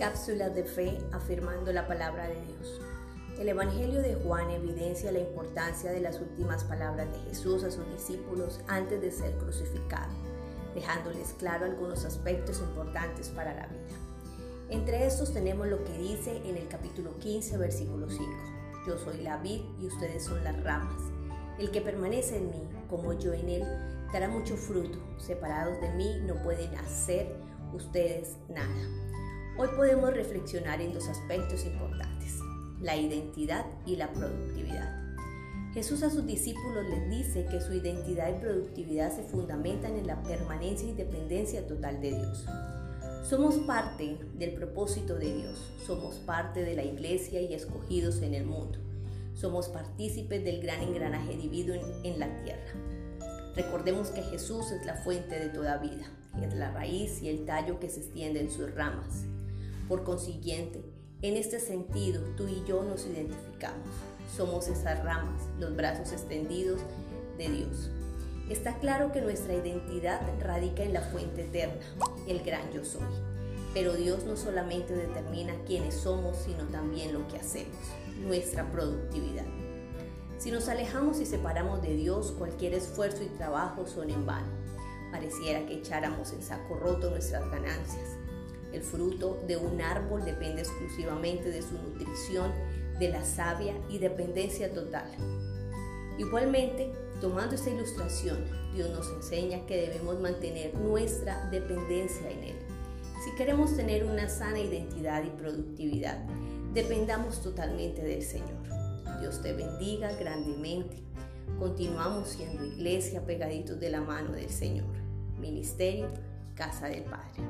Cápsulas de fe afirmando la palabra de Dios. El Evangelio de Juan evidencia la importancia de las últimas palabras de Jesús a sus discípulos antes de ser crucificado, dejándoles claro algunos aspectos importantes para la vida. Entre estos tenemos lo que dice en el capítulo 15, versículo 5. Yo soy la vid y ustedes son las ramas. El que permanece en mí, como yo en él, dará mucho fruto. Separados de mí no pueden hacer ustedes nada. Hoy podemos reflexionar en dos aspectos importantes, la identidad y la productividad. Jesús a sus discípulos les dice que su identidad y productividad se fundamentan en la permanencia y dependencia total de Dios. Somos parte del propósito de Dios, somos parte de la iglesia y escogidos en el mundo. Somos partícipes del gran engranaje divino en, la tierra. Recordemos que Jesús es la fuente de toda vida, es la raíz y el tallo que se extiende en sus ramas. Por consiguiente, en este sentido, tú y yo nos identificamos. Somos esas ramas, los brazos extendidos de Dios. Está claro que nuestra identidad radica en la fuente eterna, el gran yo soy. Pero Dios no solamente determina quiénes somos, sino también lo que hacemos, nuestra productividad. Si nos alejamos y separamos de Dios, cualquier esfuerzo y trabajo son en vano. Pareciera que echáramos en saco roto nuestras ganancias. El fruto de un árbol depende exclusivamente de su nutrición, de la savia y dependencia total. Igualmente, tomando esta ilustración, Dios nos enseña que debemos mantener nuestra dependencia en Él. Si queremos tener una sana identidad y productividad, dependamos totalmente del Señor. Dios te bendiga grandemente. Continuamos siendo iglesia pegaditos de la mano del Señor. Ministerio, Casa del Padre.